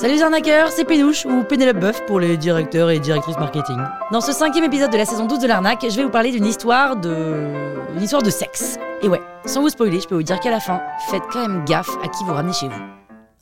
Salut les arnaqueurs, c'est Pénouche ou Pénélope Boeuf pour les directeurs et directrices marketing. Dans ce cinquième épisode de la saison 12 de l'arnaque, je vais vous parler d'une histoire de... une histoire de sexe. Et ouais, sans vous spoiler, je peux vous dire qu'à la fin, faites quand même gaffe à qui vous ramenez chez vous.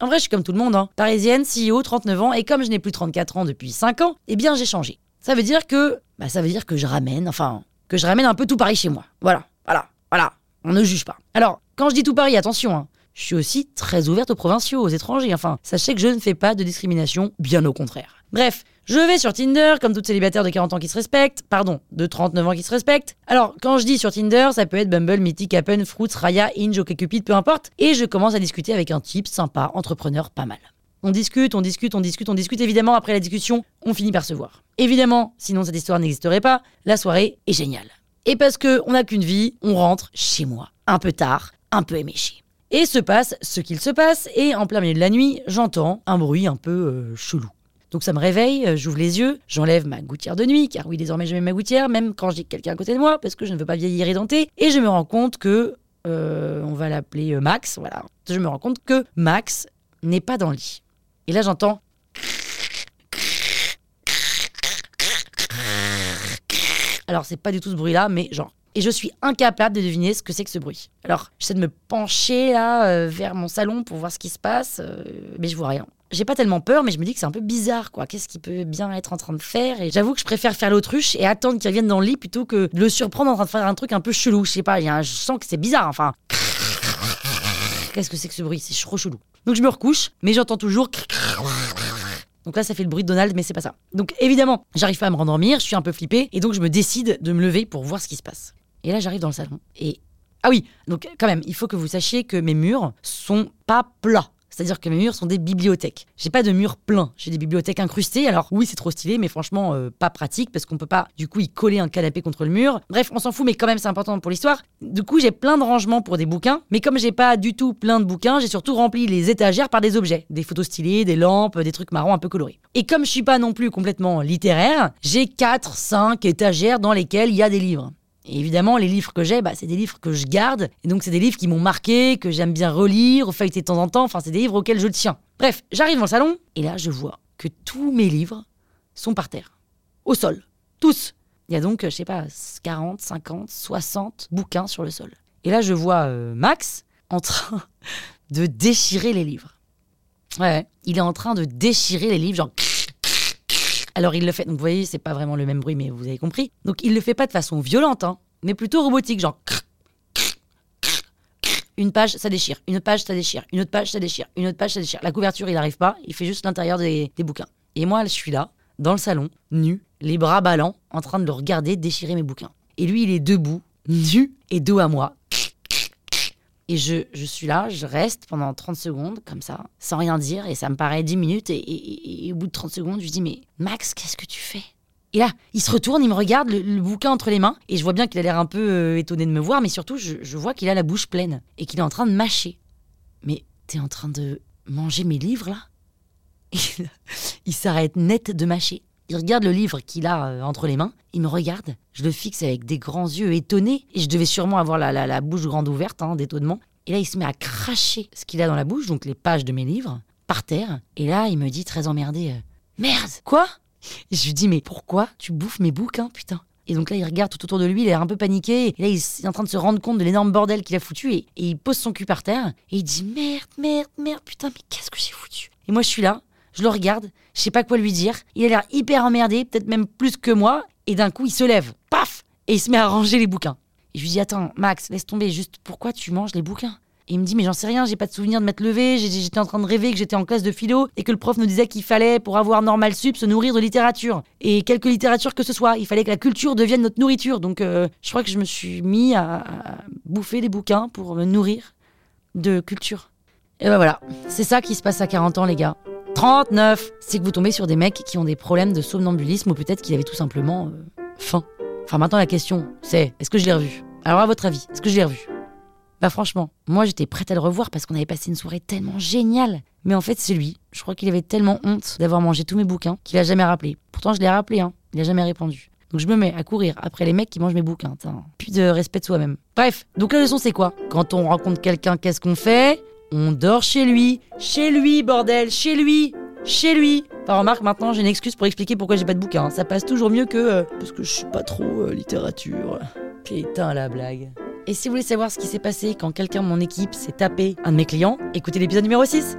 En vrai, je suis comme tout le monde, hein. Parisienne, CEO, 39 ans, et comme je n'ai plus 34 ans depuis 5 ans, eh bien j'ai changé. Ça veut dire que... Bah ça veut dire que je ramène, enfin... Que je ramène un peu tout Paris chez moi. Voilà, voilà, voilà. On ne juge pas. Alors, quand je dis tout Paris, attention, hein. Je suis aussi très ouverte aux provinciaux, aux étrangers. Enfin, sachez que je ne fais pas de discrimination, bien au contraire. Bref, je vais sur Tinder, comme toute célibataire de 40 ans qui se respecte, pardon, de 39 ans qui se respecte. Alors, quand je dis sur Tinder, ça peut être Bumble, Mythic, Appen, Fruits, Raya, Inge, OkCupid, peu importe. Et je commence à discuter avec un type sympa, entrepreneur, pas mal. On discute, on discute, on discute, on discute. Évidemment, après la discussion, on finit par se voir. Évidemment, sinon cette histoire n'existerait pas, la soirée est géniale. Et parce que on n'a qu'une vie, on rentre chez moi, un peu tard, un peu éméché. Et se passe ce qu'il se passe, et en plein milieu de la nuit, j'entends un bruit un peu euh, chelou. Donc ça me réveille, euh, j'ouvre les yeux, j'enlève ma gouttière de nuit, car oui, désormais je mets ma gouttière, même quand j'ai quelqu'un à côté de moi, parce que je ne veux pas vieillir édenté, et je me rends compte que, euh, on va l'appeler Max, voilà, je me rends compte que Max n'est pas dans le lit. Et là j'entends... Alors c'est pas du tout ce bruit-là, mais genre et je suis incapable de deviner ce que c'est que ce bruit. Alors, j'essaie de me pencher là euh, vers mon salon pour voir ce qui se passe, euh, mais je vois rien. J'ai pas tellement peur, mais je me dis que c'est un peu bizarre, quoi. Qu'est-ce qu'il peut bien être en train de faire? Et j'avoue que je préfère faire l'autruche et attendre qu'il revienne dans le lit plutôt que de le surprendre en train de faire un truc un peu chelou. Je sais pas, je sens que c'est bizarre, enfin. Qu'est-ce que c'est que ce bruit? C'est trop chelou. Donc je me recouche, mais j'entends toujours. Donc là, ça fait le bruit de Donald, mais c'est pas ça. Donc évidemment, j'arrive pas à me rendormir, je suis un peu flippée, et donc je me décide de me lever pour voir ce qui se passe. Et là, j'arrive dans le salon. Et. Ah oui, donc quand même, il faut que vous sachiez que mes murs sont pas plats. C'est-à-dire que mes murs sont des bibliothèques. J'ai pas de murs pleins, j'ai des bibliothèques incrustées. Alors oui, c'est trop stylé, mais franchement, euh, pas pratique parce qu'on peut pas du coup y coller un canapé contre le mur. Bref, on s'en fout, mais quand même, c'est important pour l'histoire. Du coup, j'ai plein de rangements pour des bouquins, mais comme j'ai pas du tout plein de bouquins, j'ai surtout rempli les étagères par des objets, des photos stylées, des lampes, des trucs marrons un peu colorés. Et comme je suis pas non plus complètement littéraire, j'ai 4 5 étagères dans lesquelles il y a des livres. Évidemment, les livres que j'ai, bah, c'est des livres que je garde. Et donc, c'est des livres qui m'ont marqué, que j'aime bien relire, feuilleter de temps en temps. Enfin, c'est des livres auxquels je tiens. Bref, j'arrive dans le salon, et là, je vois que tous mes livres sont par terre. Au sol. Tous. Il y a donc, je sais pas, 40, 50, 60 bouquins sur le sol. Et là, je vois euh, Max en train de déchirer les livres. Ouais, il est en train de déchirer les livres, genre alors il le fait, donc vous voyez, c'est pas vraiment le même bruit, mais vous avez compris. Donc il le fait pas de façon violente, hein, mais plutôt robotique, genre. Une page, ça déchire. Une page, ça déchire. Une autre page, ça déchire. Une autre page, ça déchire. La couverture, il n'arrive pas. Il fait juste l'intérieur des, des bouquins. Et moi, je suis là, dans le salon, nu, les bras ballants, en train de le regarder déchirer mes bouquins. Et lui, il est debout, nu et dos à moi, et je, suis là, je reste pendant 30 secondes, comme ça, sans rien dire, et ça me paraît 10 minutes, et, au bout de 30 secondes, je dis, mais Max, qu'est-ce que tu fais? Et là, il se retourne, il me regarde, le, bouquin entre les mains, et je vois bien qu'il a l'air un peu euh, étonné de me voir, mais surtout, je vois qu'il a la bouche pleine, et qu'il est en train de mâcher. Mais t'es en train de manger mes livres, là? Il s'arrête net de mâcher. Il regarde le livre qu'il a euh, entre les mains, il me regarde, je le fixe avec des grands yeux étonnés, et je devais sûrement avoir la, la, bouche grande ouverte, hein, d'étonnement. Et là, il se met à cracher ce qu'il a dans la bouche, donc les pages de mes livres, par terre. Et là, il me dit très emmerdé euh, Merde Quoi? Je lui dis Mais pourquoi tu bouffes mes bouquins, putain? Et donc là, il regarde tout autour de lui, il est un peu paniqué. Et là, il est en train de se rendre compte de l'énorme bordel qu'il a foutu. Et, et, il pose son cul par terre. Et il dit Merde, merde, merde, putain, mais qu'est-ce que j'ai foutu? Et moi, je suis là, je le regarde, je sais pas quoi lui dire. Il a l'air hyper emmerdé, peut-être même plus que moi. Et d'un coup, il se lève, paf Et il se met à ranger les bouquins. Et je lui dis Attends, Max, laisse tomber, juste pourquoi tu manges les bouquins? Et il me dit mais j'en sais rien, j'ai pas de souvenir de m'être levé, j'étais en train de rêver que j'étais en classe de philo et que le prof nous disait qu'il fallait pour avoir normal sup se nourrir de littérature et quelque littérature que ce soit, il fallait que la culture devienne notre nourriture. Donc euh, je crois que je me suis mis à bouffer des bouquins pour me nourrir de culture. Et ben voilà, c'est ça qui se passe à 40 ans les gars. 39 C'est que vous tombez sur des mecs qui ont des problèmes de somnambulisme ou peut-être qu'ils avaient tout simplement euh, faim. Enfin maintenant la question c'est est-ce que je l'ai revu? Alors à votre avis, est-ce que je l'ai revu? Bah franchement, moi j'étais prête à le revoir parce qu'on avait passé une soirée tellement géniale. Mais en fait c'est lui. Je crois qu'il avait tellement honte d'avoir mangé tous mes bouquins qu'il a jamais rappelé. Pourtant je l'ai rappelé, hein. Il a jamais répondu. Donc je me mets à courir après les mecs qui mangent mes bouquins. Plus de respect de soi-même. Bref, donc la leçon c'est quoi? Quand on rencontre quelqu'un, qu'est-ce qu'on fait? On dort chez lui. Chez lui, bordel, chez lui. chez lui. Enfin, remarque, maintenant j'ai une excuse pour expliquer pourquoi j'ai pas de bouquin. Ça passe toujours mieux que euh, parce que je suis pas trop euh, littérature. Putain, la blague. Et si vous voulez savoir ce qui s'est passé quand quelqu'un de mon équipe s'est tapé un de mes clients, écoutez l'épisode numéro 6.